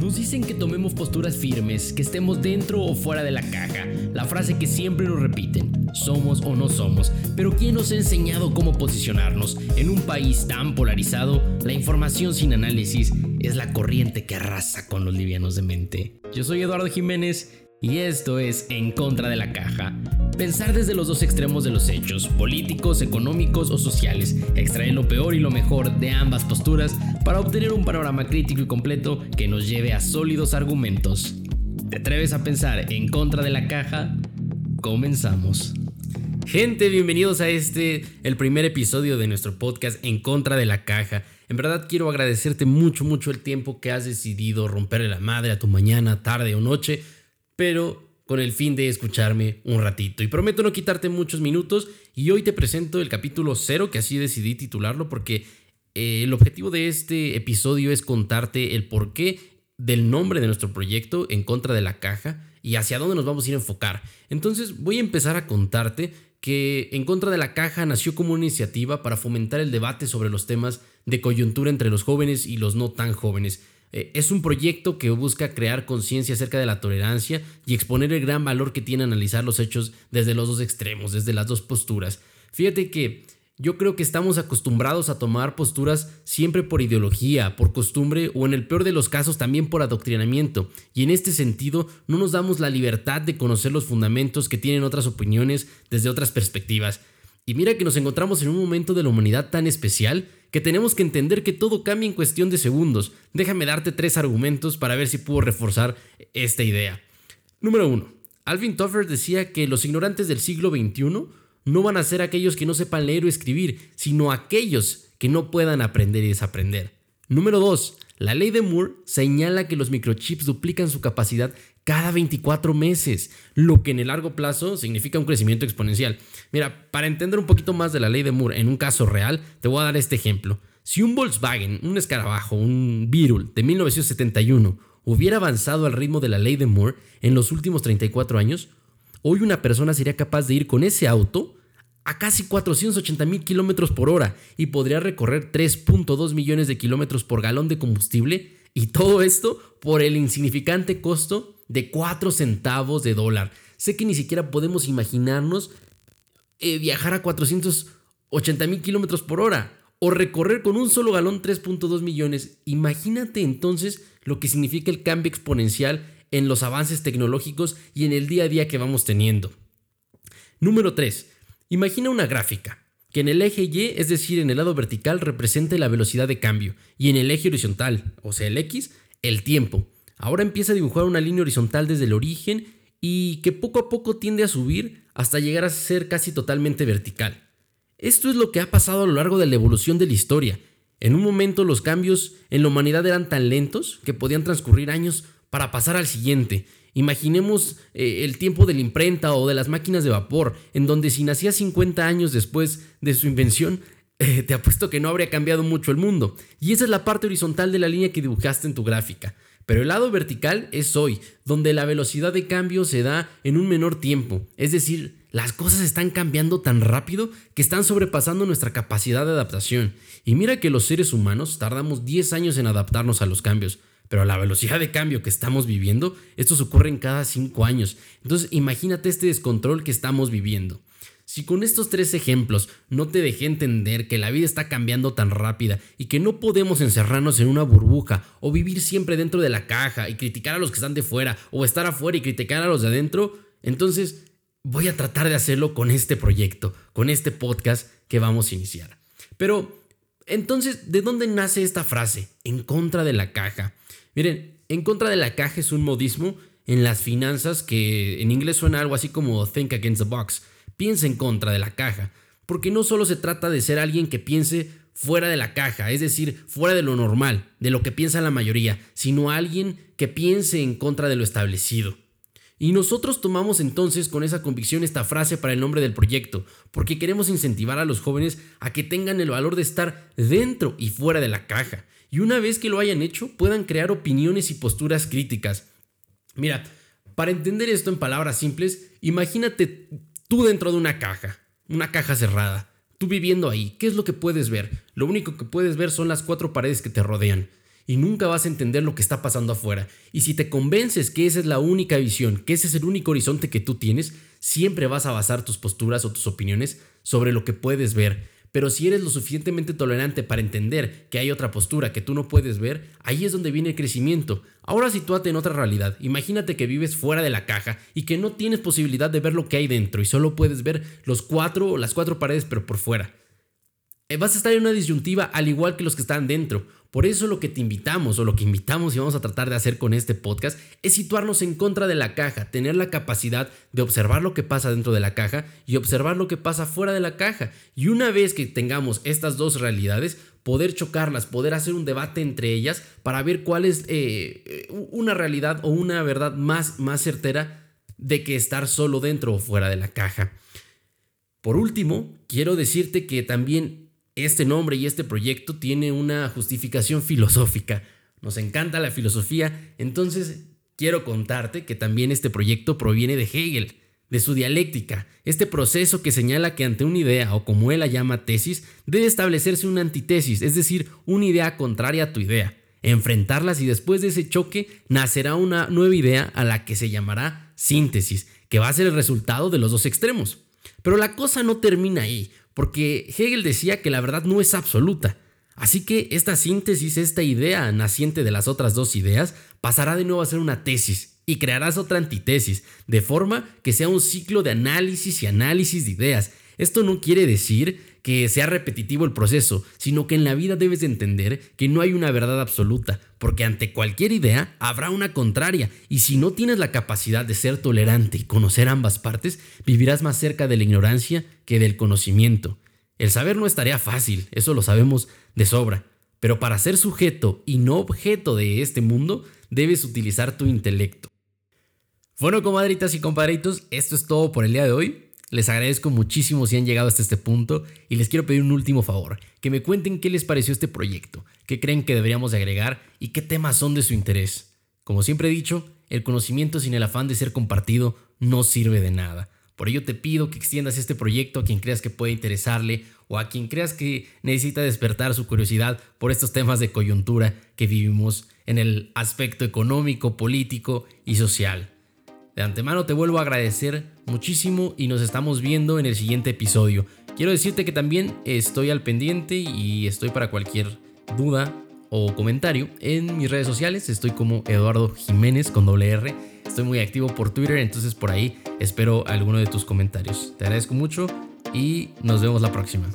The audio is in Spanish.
Nos dicen que tomemos posturas firmes, que estemos dentro o fuera de la caja. La frase que siempre nos repiten, somos o no somos. Pero ¿quién nos ha enseñado cómo posicionarnos? En un país tan polarizado, la información sin análisis es la corriente que arrasa con los livianos de mente. Yo soy Eduardo Jiménez y esto es En contra de la caja. Pensar desde los dos extremos de los hechos, políticos, económicos o sociales, extraer lo peor y lo mejor de ambas posturas para obtener un panorama crítico y completo que nos lleve a sólidos argumentos. ¿Te atreves a pensar en contra de la caja? Comenzamos. Gente, bienvenidos a este, el primer episodio de nuestro podcast En contra de la caja. En verdad quiero agradecerte mucho, mucho el tiempo que has decidido romperle la madre a tu mañana, tarde o noche pero con el fin de escucharme un ratito. Y prometo no quitarte muchos minutos y hoy te presento el capítulo cero, que así decidí titularlo, porque eh, el objetivo de este episodio es contarte el porqué del nombre de nuestro proyecto en contra de la caja y hacia dónde nos vamos a ir a enfocar. Entonces voy a empezar a contarte que En contra de la caja nació como una iniciativa para fomentar el debate sobre los temas de coyuntura entre los jóvenes y los no tan jóvenes eh, es un proyecto que busca crear conciencia acerca de la tolerancia y exponer el gran valor que tiene analizar los hechos desde los dos extremos, desde las dos posturas. Fíjate que yo creo que estamos acostumbrados a tomar posturas siempre por ideología, por costumbre o en el peor de los casos también por adoctrinamiento. Y en este sentido no nos damos la libertad de conocer los fundamentos que tienen otras opiniones desde otras perspectivas. Y mira que nos encontramos en un momento de la humanidad tan especial que tenemos que entender que todo cambia en cuestión de segundos. Déjame darte tres argumentos para ver si puedo reforzar esta idea. Número 1. Alvin Toffler decía que los ignorantes del siglo XXI no van a ser aquellos que no sepan leer o escribir, sino aquellos que no puedan aprender y desaprender. Número 2. La ley de Moore señala que los microchips duplican su capacidad cada 24 meses, lo que en el largo plazo significa un crecimiento exponencial. Mira, para entender un poquito más de la ley de Moore en un caso real, te voy a dar este ejemplo. Si un Volkswagen, un escarabajo, un Beetle de 1971 hubiera avanzado al ritmo de la ley de Moore en los últimos 34 años, hoy una persona sería capaz de ir con ese auto a casi 480 mil kilómetros por hora y podría recorrer 3.2 millones de kilómetros por galón de combustible y todo esto por el insignificante costo de 4 centavos de dólar. Sé que ni siquiera podemos imaginarnos eh, viajar a 480 mil kilómetros por hora o recorrer con un solo galón 3.2 millones. Imagínate entonces lo que significa el cambio exponencial en los avances tecnológicos y en el día a día que vamos teniendo. Número 3. Imagina una gráfica que en el eje Y, es decir, en el lado vertical, represente la velocidad de cambio y en el eje horizontal, o sea, el X, el tiempo. Ahora empieza a dibujar una línea horizontal desde el origen y que poco a poco tiende a subir hasta llegar a ser casi totalmente vertical. Esto es lo que ha pasado a lo largo de la evolución de la historia. En un momento los cambios en la humanidad eran tan lentos que podían transcurrir años para pasar al siguiente. Imaginemos eh, el tiempo de la imprenta o de las máquinas de vapor, en donde si nacías 50 años después de su invención, eh, te apuesto que no habría cambiado mucho el mundo. Y esa es la parte horizontal de la línea que dibujaste en tu gráfica. Pero el lado vertical es hoy, donde la velocidad de cambio se da en un menor tiempo. Es decir, las cosas están cambiando tan rápido que están sobrepasando nuestra capacidad de adaptación. Y mira que los seres humanos tardamos 10 años en adaptarnos a los cambios. Pero a la velocidad de cambio que estamos viviendo, esto ocurre en cada 5 años. Entonces imagínate este descontrol que estamos viviendo. Si con estos tres ejemplos no te dejé entender que la vida está cambiando tan rápida y que no podemos encerrarnos en una burbuja o vivir siempre dentro de la caja y criticar a los que están de fuera o estar afuera y criticar a los de adentro, entonces voy a tratar de hacerlo con este proyecto, con este podcast que vamos a iniciar. Pero entonces, ¿de dónde nace esta frase? En contra de la caja. Miren, en contra de la caja es un modismo en las finanzas que en inglés suena algo así como think against the box piensa en contra de la caja, porque no solo se trata de ser alguien que piense fuera de la caja, es decir, fuera de lo normal, de lo que piensa la mayoría, sino alguien que piense en contra de lo establecido. Y nosotros tomamos entonces con esa convicción esta frase para el nombre del proyecto, porque queremos incentivar a los jóvenes a que tengan el valor de estar dentro y fuera de la caja, y una vez que lo hayan hecho puedan crear opiniones y posturas críticas. Mira, para entender esto en palabras simples, imagínate Tú dentro de una caja, una caja cerrada, tú viviendo ahí, ¿qué es lo que puedes ver? Lo único que puedes ver son las cuatro paredes que te rodean. y nunca vas a entender lo que está pasando afuera. Y si te convences que esa es la única visión, que ese es el único horizonte que tú tienes, siempre vas a basar tus posturas o tus opiniones sobre lo que puedes ver. Pero si eres lo suficientemente tolerante para entender que hay otra postura que tú no puedes ver, ahí es donde viene el crecimiento. Ahora sitúate en otra realidad. Imagínate que vives fuera de la caja y que no tienes posibilidad de ver lo que hay dentro y solo puedes ver los cuatro, las cuatro paredes pero por fuera. Eh, vas a estar en una disyuntiva al igual que los que están dentro. Por eso lo que te invitamos o lo que invitamos y vamos a tratar de hacer con este podcast es situarnos en contra de la caja, tener la capacidad de observar lo que pasa dentro de la caja y observar lo que pasa fuera de la caja. Y una vez que tengamos estas dos realidades, poder chocarlas, poder hacer un debate entre ellas para ver cuál es eh, una realidad o una verdad más, más certera de que estar solo dentro o fuera de la caja. Por último, quiero decirte que también este nombre y este proyecto tiene una justificación filosófica. Nos encanta la filosofía, entonces quiero contarte que también este proyecto proviene de Hegel, de su dialéctica, este proceso que señala que ante una idea, o como él la llama tesis, debe establecerse una antitesis, es decir, una idea contraria a tu idea, enfrentarlas y después de ese choque nacerá una nueva idea a la que se llamará síntesis, que va a ser el resultado de los dos extremos. Pero la cosa no termina ahí, porque Hegel decía que la verdad no es absoluta. Así que esta síntesis, esta idea naciente de las otras dos ideas, pasará de nuevo a ser una tesis y crearás otra antitesis, de forma que sea un ciclo de análisis y análisis de ideas. Esto no quiere decir que sea repetitivo el proceso, sino que en la vida debes de entender que no hay una verdad absoluta, porque ante cualquier idea habrá una contraria, y si no tienes la capacidad de ser tolerante y conocer ambas partes, vivirás más cerca de la ignorancia que del conocimiento. El saber no es tarea fácil, eso lo sabemos de sobra, pero para ser sujeto y no objeto de este mundo, debes utilizar tu intelecto. Bueno, comadritas y compadritos, esto es todo por el día de hoy. Les agradezco muchísimo si han llegado hasta este punto y les quiero pedir un último favor, que me cuenten qué les pareció este proyecto, qué creen que deberíamos de agregar y qué temas son de su interés. Como siempre he dicho, el conocimiento sin el afán de ser compartido no sirve de nada. Por ello te pido que extiendas este proyecto a quien creas que puede interesarle o a quien creas que necesita despertar su curiosidad por estos temas de coyuntura que vivimos en el aspecto económico, político y social. De antemano te vuelvo a agradecer muchísimo y nos estamos viendo en el siguiente episodio. Quiero decirte que también estoy al pendiente y estoy para cualquier duda o comentario en mis redes sociales. Estoy como Eduardo Jiménez con doble R. Estoy muy activo por Twitter, entonces por ahí espero alguno de tus comentarios. Te agradezco mucho y nos vemos la próxima.